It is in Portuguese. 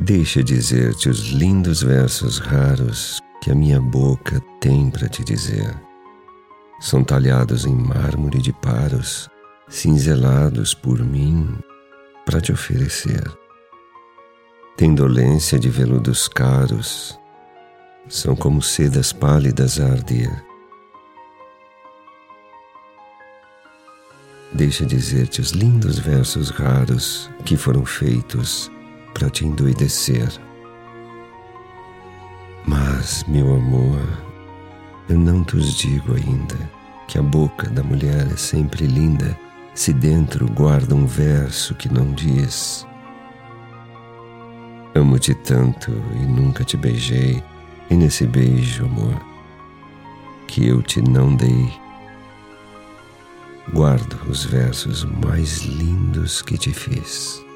Deixa dizer-te os lindos versos raros que a minha boca tem para te dizer. São talhados em mármore de paros, cinzelados por mim para te oferecer. Tem dolência de veludos caros, são como sedas pálidas a arder. Deixa dizer-te os lindos versos raros que foram feitos para te endoidecer. Mas, meu amor, eu não te os digo ainda que a boca da mulher é sempre linda se dentro guarda um verso que não diz. Amo-te tanto e nunca te beijei, e nesse beijo, amor, que eu te não dei, guardo os versos mais lindos que te fiz.